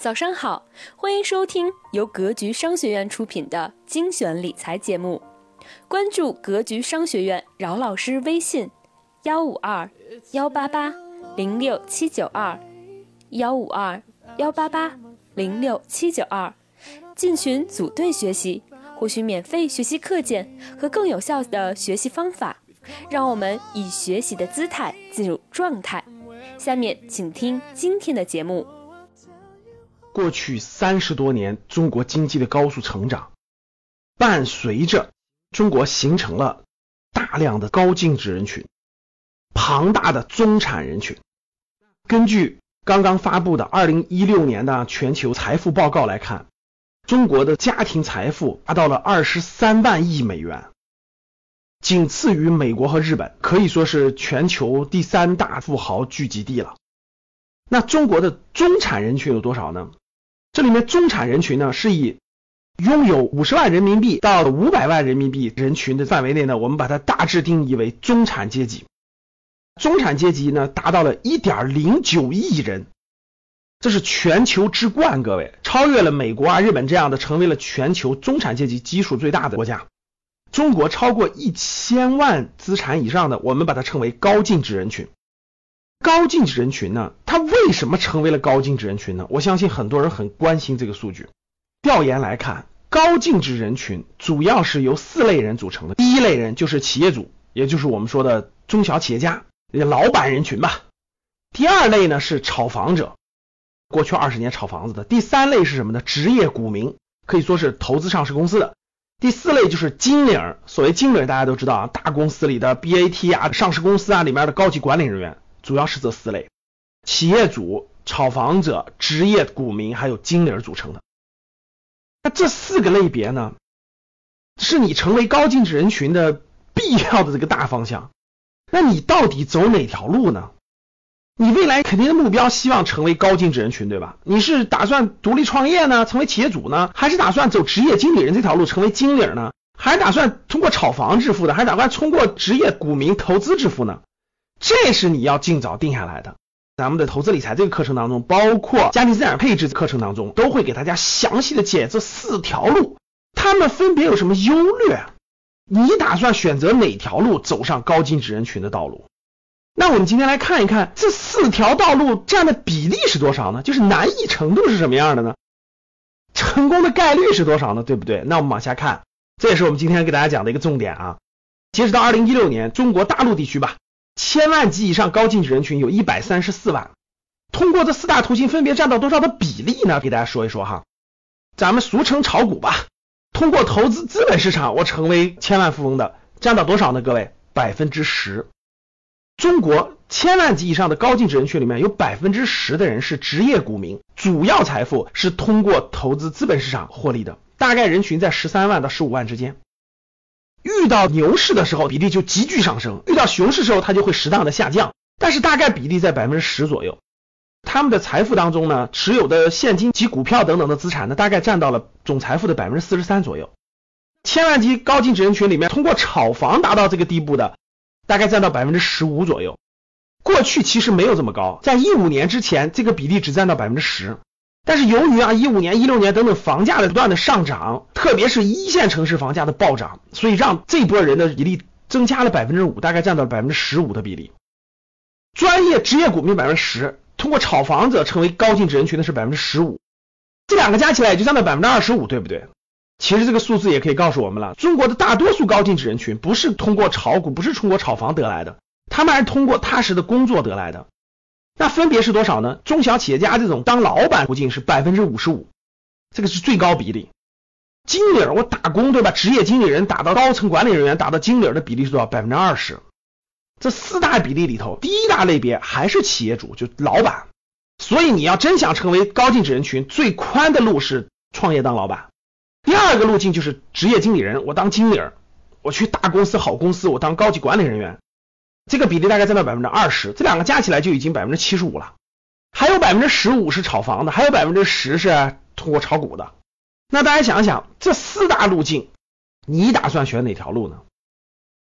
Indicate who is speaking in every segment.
Speaker 1: 早上好，欢迎收听由格局商学院出品的精选理财节目。关注格局商学院饶老师微信：幺五二幺八八零六七九二幺五二幺八八零六七九二，进群组队学习，获取免费学习课件和更有效的学习方法。让我们以学习的姿态进入状态。下面请听今天的节目。
Speaker 2: 过去三十多年，中国经济的高速成长，伴随着中国形成了大量的高净值人群、庞大的中产人群。根据刚刚发布的二零一六年的全球财富报告来看，中国的家庭财富达到了二十三万亿美元。仅次于美国和日本，可以说是全球第三大富豪聚集地了。那中国的中产人群有多少呢？这里面中产人群呢，是以拥有五十万人民币到五百万人民币人群的范围内呢，我们把它大致定义为中产阶级。中产阶级呢，达到了一点零九亿人，这是全球之冠，各位超越了美国啊、日本这样的，成为了全球中产阶级基数最大的国家。中国超过一千万资产以上的，我们把它称为高净值人群。高净值人群呢，他为什么成为了高净值人群呢？我相信很多人很关心这个数据。调研来看，高净值人群主要是由四类人组成的。第一类人就是企业主，也就是我们说的中小企业家，老板人群吧。第二类呢是炒房者，过去二十年炒房子的。第三类是什么呢？职业股民，可以说是投资上市公司的。第四类就是经理，所谓经理大家都知道啊，大公司里的 BAT 啊，上市公司啊里面的高级管理人员，主要是这四类：企业主、炒房者、职业股民还有经理组成的。那这四个类别呢，是你成为高净值人群的必要的这个大方向。那你到底走哪条路呢？你未来肯定的目标，希望成为高净值人群，对吧？你是打算独立创业呢，成为企业主呢，还是打算走职业经理人这条路，成为经理呢？还是打算通过炒房致富的？还是打算通过职业股民投资致富呢？这是你要尽早定下来的。咱们的投资理财这个课程当中，包括家庭资产配置课程当中，都会给大家详细的解这四条路，他们分别有什么优劣？你打算选择哪条路走上高净值人群的道路？那我们今天来看一看这四条道路占的比例是多少呢？就是难易程度是什么样的呢？成功的概率是多少呢？对不对？那我们往下看，这也是我们今天给大家讲的一个重点啊。截止到二零一六年，中国大陆地区吧，千万级以上高净值人群有一百三十四万。通过这四大途径分别占到多少的比例呢？给大家说一说哈。咱们俗称炒股吧，通过投资资本市场，我成为千万富翁的占到多少呢？各位，百分之十。中国千万级以上的高净值人群里面有百分之十的人是职业股民，主要财富是通过投资资本市场获利的，大概人群在十三万到十五万之间。遇到牛市的时候，比例就急剧上升；遇到熊市时候，它就会适当的下降，但是大概比例在百分之十左右。他们的财富当中呢，持有的现金及股票等等的资产呢，大概占到了总财富的百分之四十三左右。千万级高净值人群里面，通过炒房达到这个地步的。大概占到百分之十五左右，过去其实没有这么高，在一五年之前，这个比例只占到百分之十。但是由于啊一五年、一六年等等房价的不断的上涨，特别是一线城市房价的暴涨，所以让这波人的比例增加了百分之五，大概占到了百分之十五的比例。专业职业股民百分之十，通过炒房者成为高净值人群的是百分之十五，这两个加起来也就占到百分之二十五，对不对？其实这个数字也可以告诉我们了，中国的大多数高净值人群不是通过炒股，不是通过炒房得来的，他们还是通过踏实的工作得来的。那分别是多少呢？中小企业家这种当老板途径是百分之五十五，这个是最高比例。经理我打工对吧？职业经理人打到高层管理人员，打到经理的比例是多少？百分之二十。这四大比例里头，第一大类别还是企业主，就老板。所以你要真想成为高净值人群，最宽的路是创业当老板。第二个路径就是职业经理人，我当经理，我去大公司、好公司，我当高级管理人员，这个比例大概占到百分之二十，这两个加起来就已经百分之七十五了。还有百分之十五是炒房的，还有百分之十是通过炒股的。那大家想想，这四大路径，你打算选哪条路呢？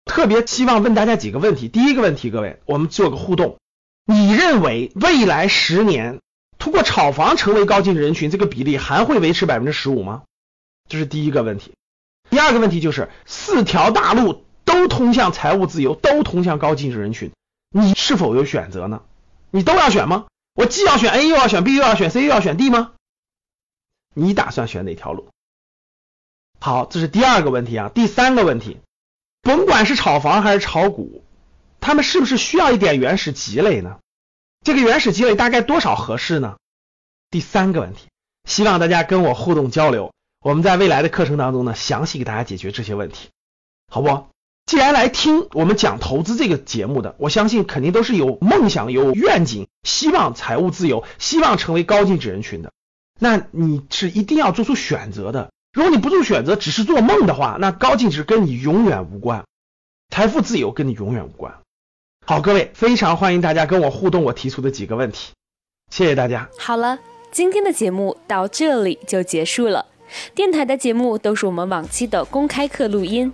Speaker 2: 特别希望问大家几个问题。第一个问题，各位，我们做个互动，你认为未来十年？通过炒房成为高净值人群，这个比例还会维持百分之十五吗？这是第一个问题。第二个问题就是四条大路都通向财务自由，都通向高净值人群，你是否有选择呢？你都要选吗？我既要选 A 又要选 B 又要选 C 又要选 D 吗？你打算选哪条路？好，这是第二个问题啊。第三个问题，甭管是炒房还是炒股，他们是不是需要一点原始积累呢？这个原始积累大概多少合适呢？第三个问题，希望大家跟我互动交流，我们在未来的课程当中呢，详细给大家解决这些问题，好不？既然来听我们讲投资这个节目的，我相信肯定都是有梦想、有愿景，希望财务自由，希望成为高净值人群的。那你是一定要做出选择的。如果你不做选择，只是做梦的话，那高净值跟你永远无关，财富自由跟你永远无关。好，各位，非常欢迎大家跟我互动，我提出的几个问题，谢谢大家。
Speaker 1: 好了，今天的节目到这里就结束了。电台的节目都是我们往期的公开课录音，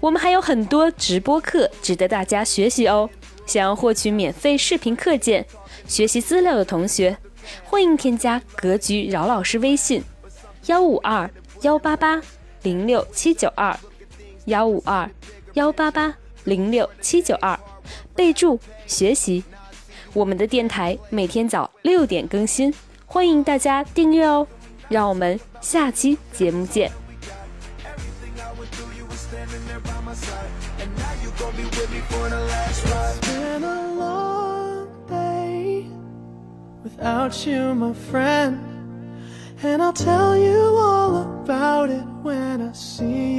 Speaker 1: 我们还有很多直播课值得大家学习哦。想要获取免费视频课件、学习资料的同学。欢迎添加格局饶老师微信：幺五二幺八八零六七九二，幺五二幺八八零六七九二，备注学习。我们的电台每天早六点更新，欢迎大家订阅哦。让我们下期节目见。without you, my friend. And I'll tell you all about it when I see you